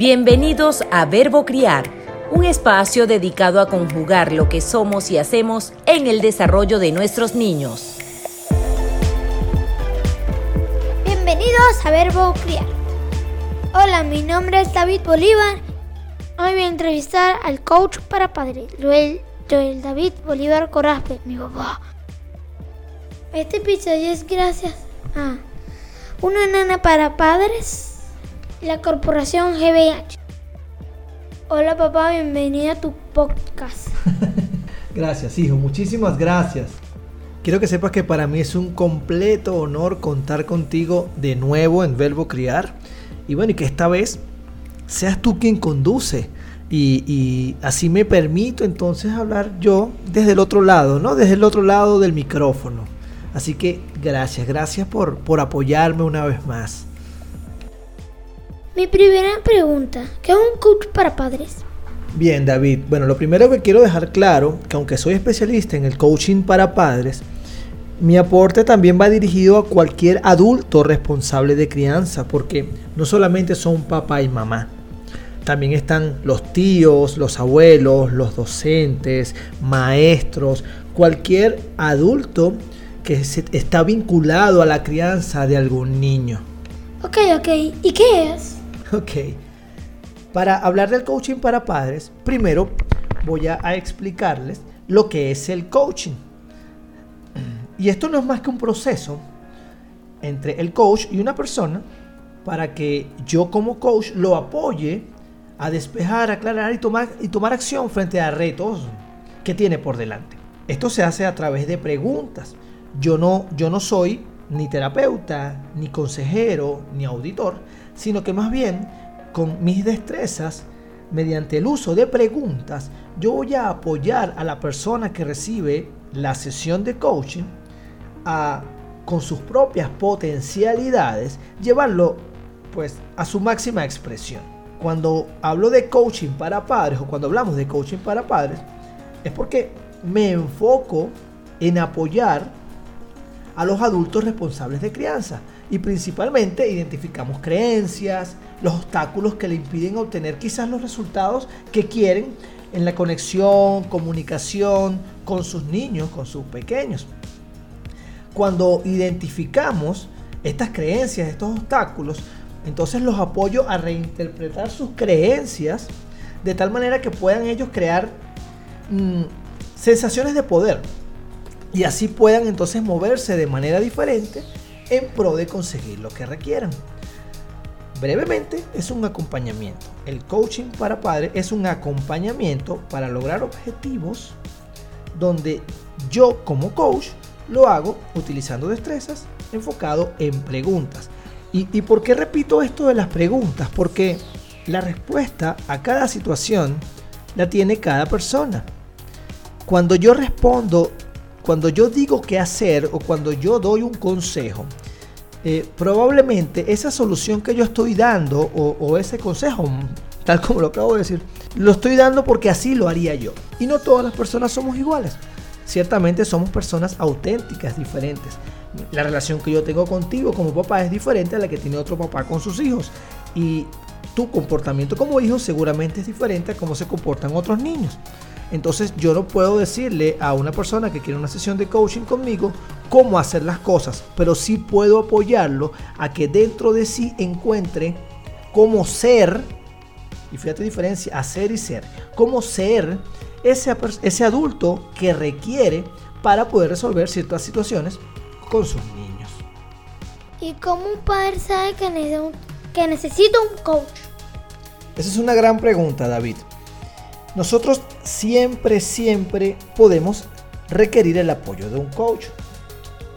Bienvenidos a Verbo Criar, un espacio dedicado a conjugar lo que somos y hacemos en el desarrollo de nuestros niños. Bienvenidos a Verbo Criar. Hola, mi nombre es David Bolívar. Hoy voy a entrevistar al coach para padres, Joel, Joel David Bolívar Corazpe, mi papá. Este episodio es gracias a una nana para padres la corporación GBH. Hola papá, bienvenido a tu podcast. gracias, hijo, muchísimas gracias. Quiero que sepas que para mí es un completo honor contar contigo de nuevo en Verbo Criar. Y bueno, y que esta vez seas tú quien conduce. Y, y, así me permito entonces hablar yo desde el otro lado, ¿no? Desde el otro lado del micrófono. Así que gracias, gracias por, por apoyarme una vez más. Mi primera pregunta, ¿qué es un coach para padres? Bien, David. Bueno, lo primero que quiero dejar claro, que aunque soy especialista en el coaching para padres, mi aporte también va dirigido a cualquier adulto responsable de crianza, porque no solamente son papá y mamá, también están los tíos, los abuelos, los docentes, maestros, cualquier adulto que está vinculado a la crianza de algún niño. Ok, ok. ¿Y qué es? Ok. Para hablar del coaching para padres, primero voy a, explicarles lo que es el coaching. Y esto no es más que un proceso entre el coach y una persona para que yo como coach lo apoye a despejar, aclarar y tomar, y tomar acción frente a retos que tiene por delante. Esto se hace a través de preguntas. Yo no, yo no soy ni terapeuta, ni consejero, ni auditor, sino que más bien con mis destrezas, mediante el uso de preguntas, yo voy a apoyar a la persona que recibe la sesión de coaching a con sus propias potencialidades llevarlo pues a su máxima expresión. Cuando hablo de coaching para padres o cuando hablamos de coaching para padres es porque me enfoco en apoyar a los adultos responsables de crianza y principalmente identificamos creencias, los obstáculos que le impiden obtener quizás los resultados que quieren en la conexión, comunicación con sus niños, con sus pequeños. Cuando identificamos estas creencias, estos obstáculos, entonces los apoyo a reinterpretar sus creencias de tal manera que puedan ellos crear mm, sensaciones de poder y así puedan entonces moverse de manera diferente en pro de conseguir lo que requieran. Brevemente, es un acompañamiento. El coaching para padres es un acompañamiento para lograr objetivos donde yo como coach lo hago utilizando destrezas enfocado en preguntas. ¿Y, ¿Y por qué repito esto de las preguntas? Porque la respuesta a cada situación la tiene cada persona. Cuando yo respondo cuando yo digo qué hacer o cuando yo doy un consejo, eh, probablemente esa solución que yo estoy dando o, ese consejo, tal como lo acabo de decir, lo estoy dando porque así lo haría yo. Y no todas las personas somos iguales. Ciertamente somos personas auténticas, diferentes. La relación que yo tengo contigo como papá es diferente a la que tiene otro papá con sus hijos. Y tu comportamiento como hijo seguramente es diferente a cómo se comportan otros niños. Entonces yo no puedo decirle a una persona que quiere una sesión de coaching conmigo cómo hacer las cosas, pero sí puedo apoyarlo a que dentro de sí encuentre cómo ser, y fíjate la diferencia, hacer y ser, cómo ser ese, ese adulto que requiere para poder resolver ciertas situaciones con sus niños. ¿Y cómo un padre sabe que, que necesita un coach? Esa es una gran pregunta, David. Nosotros siempre, siempre podemos requerir el apoyo de un coach.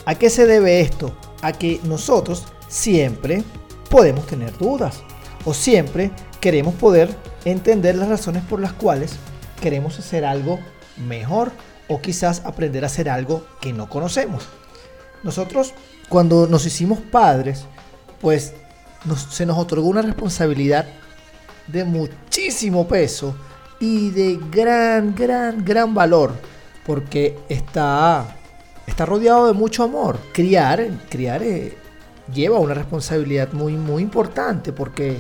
¿A qué se debe esto? A que nosotros siempre podemos tener dudas o siempre queremos poder entender las razones por las cuales queremos hacer algo mejor o quizás aprender a hacer algo que no conocemos. Nosotros cuando nos hicimos padres, pues se nos otorgó una responsabilidad de muchísimo peso y de gran, gran, gran valor, porque está, está rodeado de mucho amor. Criar, criar eh, lleva una responsabilidad muy, muy importante, porque,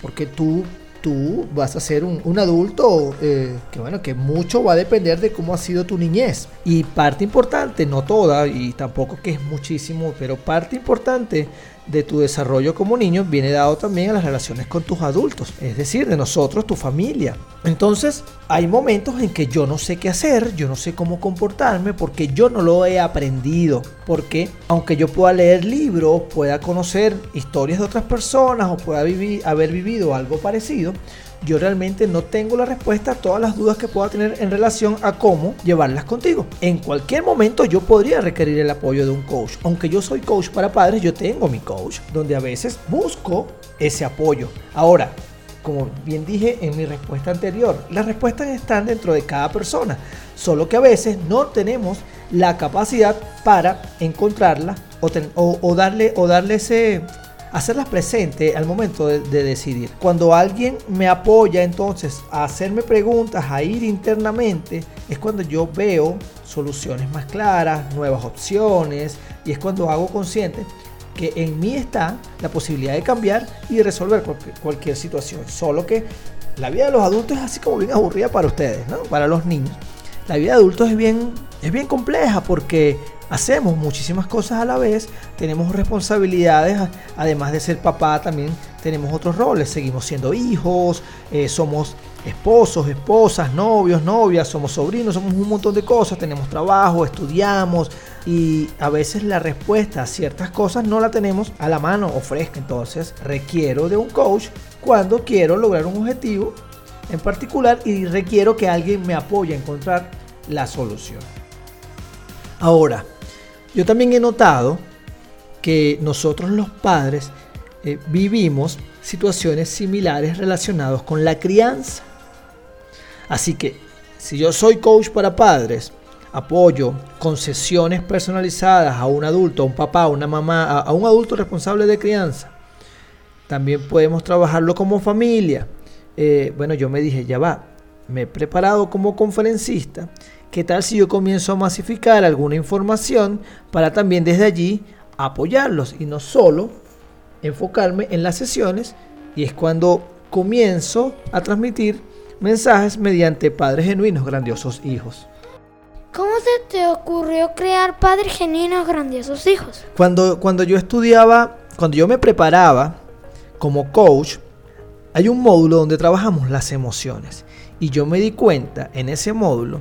porque tú tú vas a ser un, adulto eh, que bueno, que mucho va a depender de cómo ha sido tu niñez. Y parte importante, no toda, y tampoco que es muchísimo, pero parte importante de tu desarrollo como niño viene dado también a las relaciones con tus adultos, es decir, de nosotros, tu familia. Entonces, hay momentos en que yo no sé qué hacer, yo no sé cómo comportarme porque yo no lo he aprendido. Porque aunque yo pueda leer libros, pueda conocer historias de otras personas o pueda vivir, haber vivido algo parecido, yo realmente no tengo la respuesta a todas las dudas que pueda tener en relación a cómo llevarlas contigo. En cualquier momento yo podría requerir el apoyo de un coach. Aunque yo soy coach para padres, yo tengo mi coach, donde a veces busco ese apoyo. Ahora, como bien dije en mi respuesta anterior, las respuestas están dentro de cada persona, solo que a veces no tenemos la capacidad para encontrarla o, darle, o darle ese, hacerlas presentes al momento de, decidir. Cuando alguien me apoya entonces a hacerme preguntas, a ir internamente, es cuando yo veo soluciones más claras, nuevas opciones, y es cuando hago consciente que en mí está la posibilidad de cambiar y de resolver cualquier, situación. Solo que la vida de los adultos es así como bien aburrida para ustedes, ¿no? Para los niños. La vida de adultos es bien, es bien compleja porque hacemos muchísimas cosas a la vez, tenemos responsabilidades, además de ser papá también tenemos otros roles, seguimos siendo hijos, eh, somos esposos, esposas, novios, novias, somos sobrinos, somos un montón de cosas, tenemos trabajo, estudiamos y a veces la respuesta a ciertas cosas no la tenemos a la mano o fresca, entonces requiero de un coach cuando quiero lograr un objetivo en particular y requiero que alguien me apoye a encontrar la solución. Ahora, yo también he notado que nosotros los padres eh, vivimos situaciones similares relacionadas con la crianza. Así que si yo soy coach para padres, apoyo con sesiones personalizadas a un adulto, a un papá, a una mamá, a un adulto responsable de crianza, también podemos trabajarlo como familia. Eh, bueno, yo me dije, ya va, me he preparado como conferencista ¿Qué tal si yo comienzo a masificar alguna información para también desde allí apoyarlos y no solo enfocarme en las sesiones? Y es cuando comienzo a transmitir mensajes mediante padres genuinos, grandiosos hijos. ¿Cómo se te ocurrió crear Padres Genuinos Grandiosos Hijos? Cuando, cuando yo estudiaba, cuando yo me preparaba como coach, hay un módulo donde trabajamos las emociones. Y yo me di cuenta en ese módulo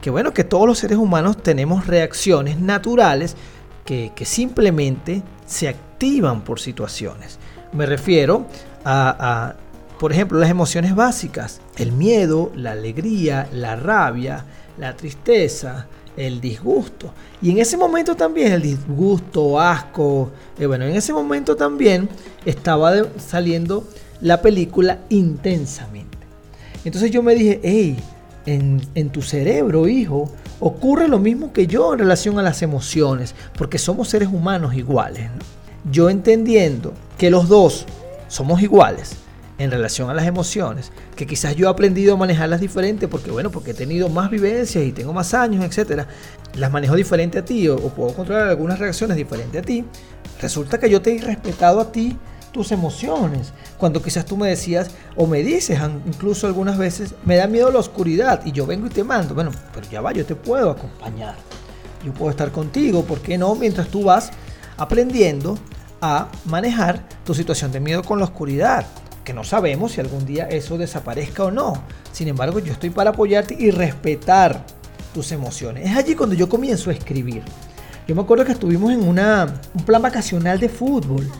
que bueno, que todos los seres humanos tenemos reacciones naturales que, simplemente se activan por situaciones. Me refiero a, por ejemplo, las emociones básicas, el miedo, la alegría, la rabia, la tristeza, el disgusto. Y en ese momento también el disgusto, asco, eh, bueno, en ese momento también estaba saliendo la película intensamente. Entonces yo me dije, hey, en, tu cerebro, hijo, ocurre lo mismo que yo en relación a las emociones, porque somos seres humanos iguales. Yo entendiendo que los dos somos iguales en relación a las emociones, que quizás yo he aprendido a manejarlas diferente porque bueno, porque he tenido más vivencias y tengo más años, etcétera, las manejo diferente a ti o, o puedo controlar algunas reacciones diferentes a ti. Resulta que yo te he respetado a ti tus emociones. Cuando quizás tú me decías o me dices incluso algunas veces, me da miedo la oscuridad y yo vengo y te mando. Bueno, pero ya va, yo te puedo acompañar. Yo puedo estar contigo, ¿por qué no? Mientras tú vas aprendiendo a manejar tu situación de miedo con la oscuridad, que no sabemos si algún día eso desaparezca o no. Sin embargo, yo estoy para apoyarte y respetar tus emociones. Es allí cuando yo comienzo a escribir. Yo me acuerdo que estuvimos en una, un plan vacacional de fútbol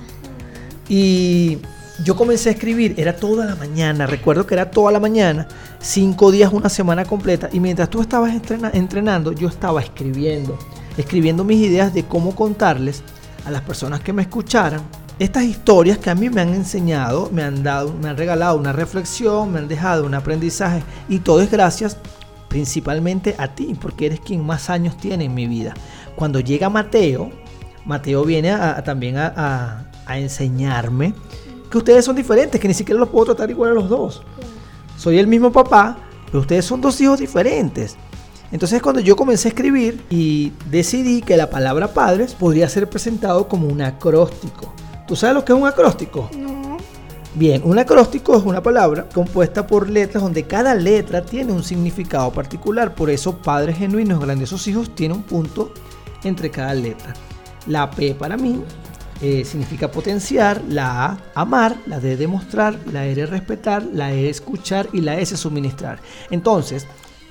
y yo comencé a escribir, era toda la mañana, recuerdo que era toda la mañana, cinco días, una semana completa. Y mientras tú estabas entrenando, yo estaba escribiendo, escribiendo mis ideas de cómo contarles a las personas que me escucharan estas historias que a mí me han enseñado, me han dado, me han regalado una reflexión, me han dejado un aprendizaje y todo es gracias principalmente a ti, porque eres quien más años tiene en mi vida. Cuando llega Mateo, Mateo viene también a, a enseñarme que ustedes son diferentes, que ni siquiera los puedo tratar igual a los dos. Soy el mismo papá, pero ustedes son dos hijos diferentes. Entonces cuando yo comencé a escribir y decidí que la palabra padres podría ser presentado como un acróstico. ¿Tú sabes lo que es un acróstico? No. Bien, un acróstico es una palabra compuesta por letras donde cada letra tiene un significado particular. Por eso padres genuinos, grandiosos hijos, tiene un punto entre cada letra. La P para mí eh, significa potenciar, la A amar, la D demostrar, la R respetar, la E escuchar y la S suministrar. Entonces,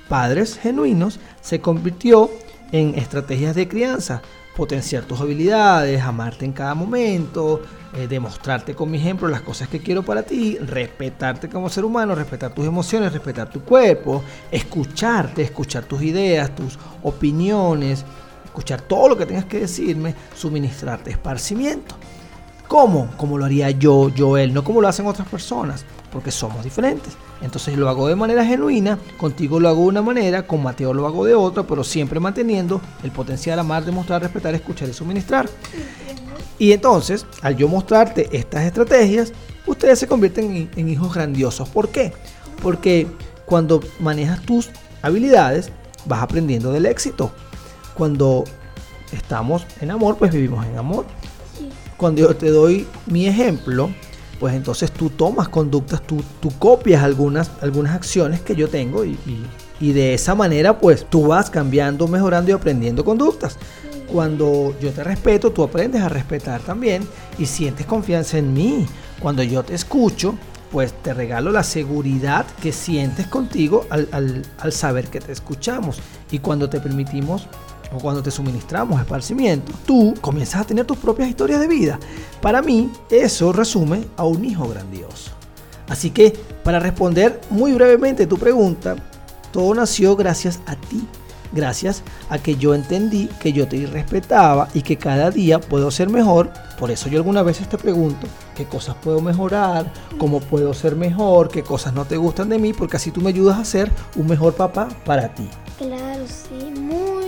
padres genuinos se convirtió en estrategias de crianza, potenciar tus habilidades, amarte en cada momento, eh, demostrarte con mi ejemplo las cosas que quiero para ti, respetarte como ser humano, respetar tus emociones, respetar tu cuerpo, escucharte, escuchar tus ideas, tus opiniones, escuchar todo lo que tengas que decirme, suministrarte esparcimiento. ¿Cómo? Como lo haría yo, yo, él, no como lo hacen otras personas, porque somos diferentes. Entonces lo hago de manera genuina, contigo lo hago de una manera, con Mateo lo hago de otra, pero siempre manteniendo el potencial amar, demostrar, respetar, escuchar y suministrar. Y entonces, al yo mostrarte estas estrategias, ustedes se convierten en, en hijos grandiosos. ¿Por qué? Porque cuando manejas tus habilidades, vas aprendiendo del éxito cuando estamos en amor, pues vivimos en amor. Cuando yo te doy mi ejemplo, pues entonces tú tomas conductas, tú, tú copias algunas, algunas acciones que yo tengo y, y, de esa manera pues tú vas cambiando, mejorando y aprendiendo conductas. Cuando yo te respeto, tú aprendes a respetar también y sientes confianza en mí. Cuando yo te escucho, pues te regalo la seguridad que sientes contigo al, al, al saber que te escuchamos. Y cuando te permitimos o cuando te suministramos esparcimiento, tú comienzas a tener tus propias historias de vida. Para mí, eso resume a un hijo grandioso. Así que, para responder muy brevemente tu pregunta, todo nació gracias a ti. Gracias a que yo entendí que yo te respetaba y que cada día puedo ser mejor. Por eso yo algunas veces te pregunto qué cosas puedo mejorar, cómo puedo ser mejor, qué cosas no te gustan de mí, porque así tú me ayudas a ser un mejor papá para ti. Claro, sí, muy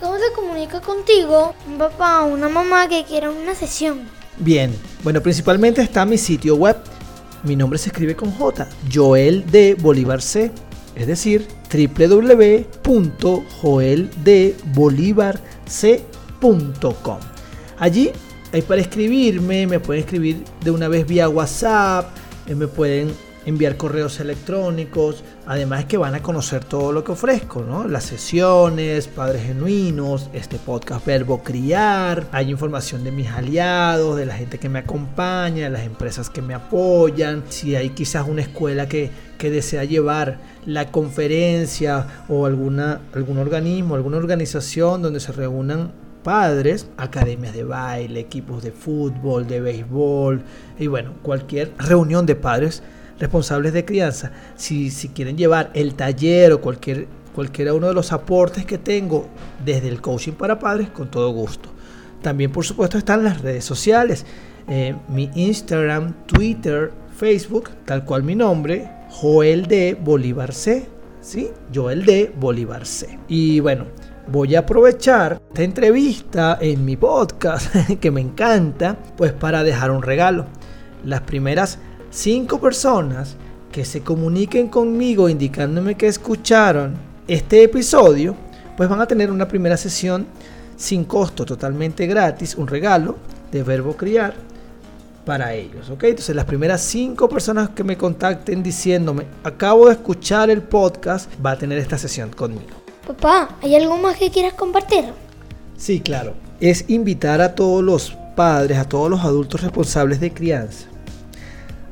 ¿Cómo se comunica contigo un papá o una mamá que quiera una sesión? Bien, bueno, principalmente está mi sitio web. Mi nombre se escribe con J, Joel de Bolívar C, es decir, www.joeldebolivarc.com. Allí hay para escribirme, me pueden escribir de una vez vía WhatsApp, eh, me pueden enviar correos electrónicos, además que van a conocer todo lo que ofrezco, ¿no? Las sesiones, padres genuinos, este podcast Verbo Criar, hay información de mis aliados, de la gente que me acompaña, de las empresas que me apoyan, si hay quizás una escuela que, que desea llevar la conferencia o alguna, algún organismo, alguna organización donde se reúnan padres, academias de baile, equipos de fútbol, de béisbol y bueno, cualquier reunión de padres responsables de crianza, si, si quieren llevar el taller o cualquier, cualquiera uno de los aportes que tengo desde el coaching para padres, con todo gusto. También, por supuesto, están las redes sociales. Eh, mi Instagram, Twitter, Facebook, tal cual mi nombre, Joel de Bolívar C. ¿Sí? Joel de Bolívar C. Y bueno, voy a aprovechar esta entrevista en mi podcast, que me encanta, pues para dejar un regalo. Las primeras cinco personas que se comuniquen conmigo indicándome que escucharon este episodio, pues van a tener una primera sesión sin costo, totalmente gratis, un regalo de Verbo Criar para ellos, ¿ok? Entonces las primeras cinco personas que me contacten diciéndome, acabo de escuchar el podcast, va a tener esta sesión conmigo. Papá, ¿hay algo más que quieras compartir? Sí, claro. Es invitar a todos los padres, a todos los adultos responsables de crianza,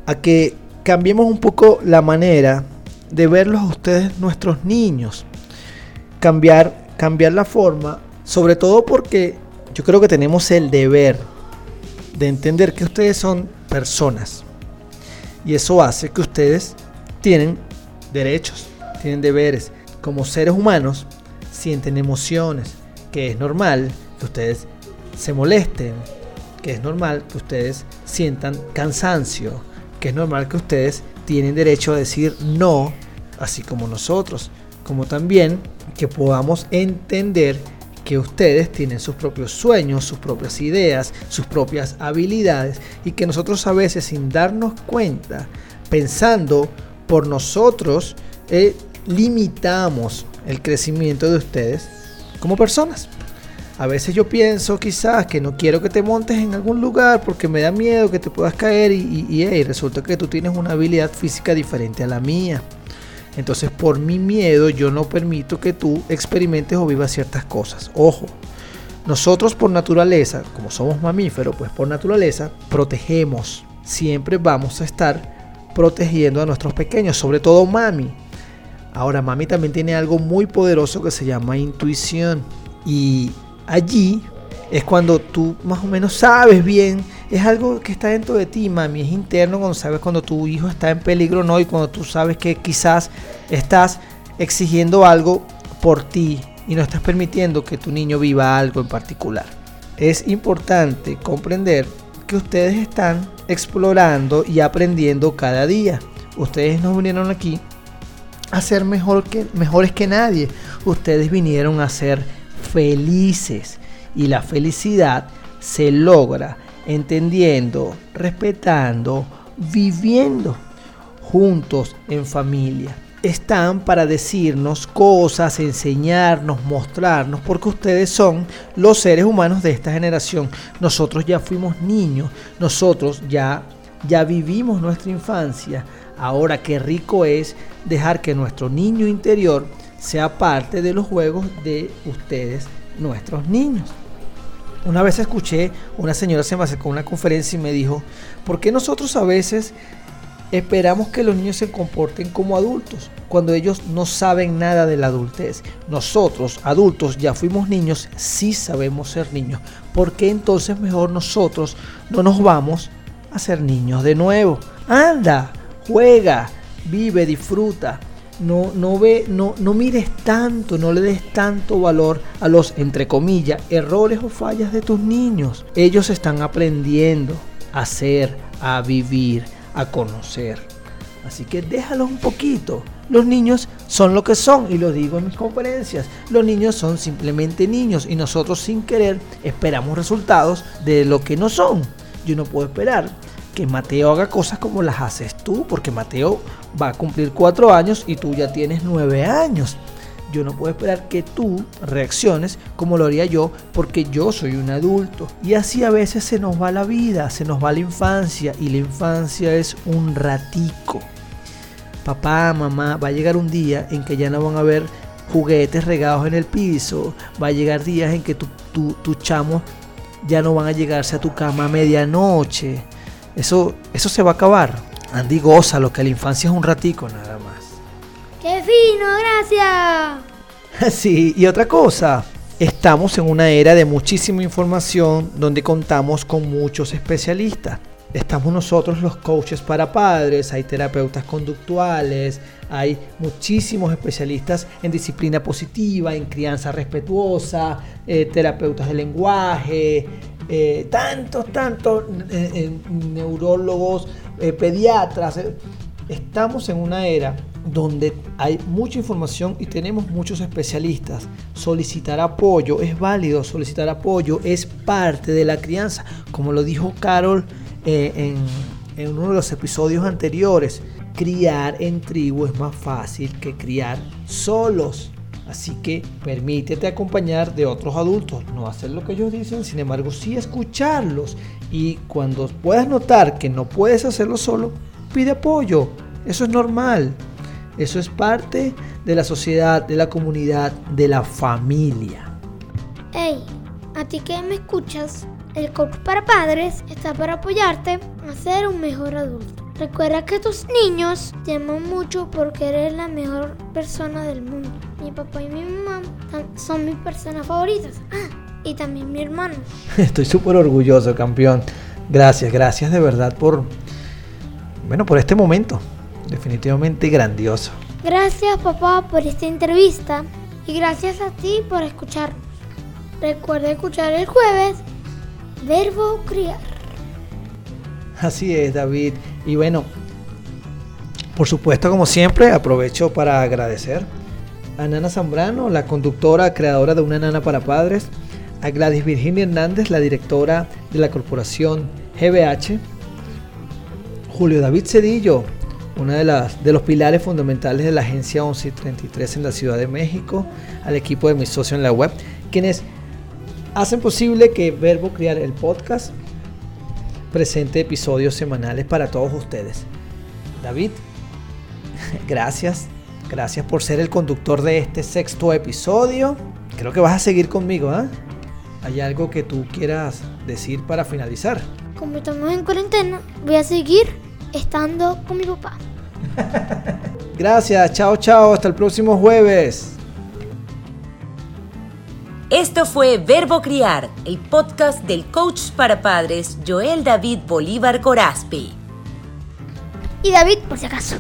a que cambiemos un poco la manera de verlos a ustedes nuestros niños. Cambiar, cambiar la forma, sobre todo porque yo creo que tenemos el deber de entender que ustedes son personas. Y eso hace que ustedes tienen derechos, tienen deberes. Como seres humanos sienten emociones, que es normal que ustedes se molesten, que es normal que ustedes sientan cansancio, que es normal que ustedes tienen derecho a decir no, así como nosotros, como también que podamos entender que ustedes tienen sus propios sueños, sus propias ideas, sus propias habilidades y que nosotros a veces sin darnos cuenta, pensando por nosotros, eh, limitamos el crecimiento de ustedes como personas. A veces yo pienso quizás que no quiero que te montes en algún lugar porque me da miedo que te puedas caer y, y, resulta que tú tienes una habilidad física diferente a la mía. Entonces por mi miedo yo no permito que tú experimentes o vivas ciertas cosas. Ojo, nosotros por naturaleza, como somos mamíferos, pues por naturaleza protegemos. Siempre vamos a estar protegiendo a nuestros pequeños, sobre todo mami. Ahora, mami también tiene algo muy poderoso que se llama intuición. Y allí es cuando tú más o menos sabes bien, es algo que está dentro de ti, mami, es interno cuando sabes cuando tu hijo está en peligro no y cuando tú sabes que quizás estás exigiendo algo por ti y no estás permitiendo que tu niño viva algo en particular. Es importante comprender que ustedes están explorando y aprendiendo cada día. Ustedes no vinieron aquí a ser mejor que, mejores que nadie. Ustedes vinieron a ser felices. Y la felicidad se logra entendiendo, respetando, viviendo juntos en familia están para decirnos cosas, enseñarnos, mostrarnos, porque ustedes son los seres humanos de esta generación. Nosotros ya fuimos niños, nosotros ya ya vivimos nuestra infancia. Ahora qué rico es dejar que nuestro niño interior sea parte de los juegos de ustedes, nuestros niños. Una vez escuché, una señora se me acercó a una conferencia y me dijo, ¿por qué nosotros a veces Esperamos que los niños se comporten como adultos cuando ellos no saben nada de la adultez. Nosotros, adultos, ya fuimos niños, sí sabemos ser niños. ¿Por qué entonces mejor nosotros no nos vamos a ser niños de nuevo? Anda, juega, vive, disfruta. No, no, ve, no, no mires tanto, no le des tanto valor a los, entre comillas, errores o fallas de tus niños. Ellos están aprendiendo a ser, a vivir a conocer. Así que déjalos un poquito. Los niños son lo que son y lo digo en mis conferencias. Los niños son simplemente niños y nosotros sin querer esperamos resultados de lo que no son. Yo no puedo esperar que Mateo haga cosas como las haces tú, porque Mateo va a cumplir cuatro años y tú ya tienes nueve años yo no puedo esperar que tú reacciones como lo haría yo porque yo soy un adulto. Y así a veces se nos va la vida, se nos va la infancia y la infancia es un ratico. Papá, mamá, va a llegar un día en que ya no van a haber juguetes regados en el piso, va a llegar días en que tu, tu, chamo ya no van a llegarse a tu cama a medianoche. Eso, eso se va a acabar. Andy goza lo que la infancia es un ratico nada más. ¡Qué fino! ¡Gracias! Sí, y otra cosa, estamos en una era de muchísima información donde contamos con muchos especialistas. Estamos nosotros los coaches para padres, hay terapeutas conductuales, hay muchísimos especialistas en disciplina positiva, en crianza respetuosa, eh, terapeutas de lenguaje, eh, tantos, tantos eh, neurólogos, pediatras. Estamos en una era donde hay mucha información y tenemos muchos especialistas. Solicitar apoyo es válido, solicitar apoyo es parte de la crianza, como lo dijo Carol eh, en, en uno de los episodios anteriores. Criar en tribu es más fácil que criar solos. Así que permítete acompañar de otros adultos, no hacer lo que ellos dicen, sin embargo sí escucharlos. Y cuando puedas notar que no puedes hacerlo solo, pide apoyo. Eso es normal. Eso es parte de la sociedad, de la comunidad, de la familia. Hey, a ti que me escuchas, el coach para padres está para apoyarte a ser un mejor adulto. Recuerda que tus niños te aman mucho porque eres la mejor persona del mundo. Mi papá y mi mamá son mis personas favoritas. Ah, y también mi hermano. Estoy súper orgulloso, campeón. Gracias, gracias de verdad por, bueno, por este momento definitivamente grandioso. Gracias papá por esta entrevista y gracias a ti por escucharnos. Recuerda escuchar el jueves Verbo Criar. Así es, David. Y bueno, por supuesto, como siempre, aprovecho para agradecer a Nana Zambrano, la conductora, creadora de Una Nana para Padres, a Gladys Virginia Hernández, la directora de la corporación GBH, Julio David Cedillo, uno de, de los pilares fundamentales de la agencia 1133 en la Ciudad de México, al equipo de mi socio en la web, quienes hacen posible que Verbo Criar el podcast presente episodios semanales para todos ustedes. David, gracias. Gracias por ser el conductor de este sexto episodio. Creo que vas a seguir conmigo, ¿ah? ¿Hay algo que tú quieras decir para finalizar? Como estamos en cuarentena, voy a seguir estando con mi papá. Gracias, chao, chao, hasta el próximo jueves. Esto fue Verbo Criar, el podcast del coach para padres Joel David Bolívar Corazpi. Y David, por si acaso.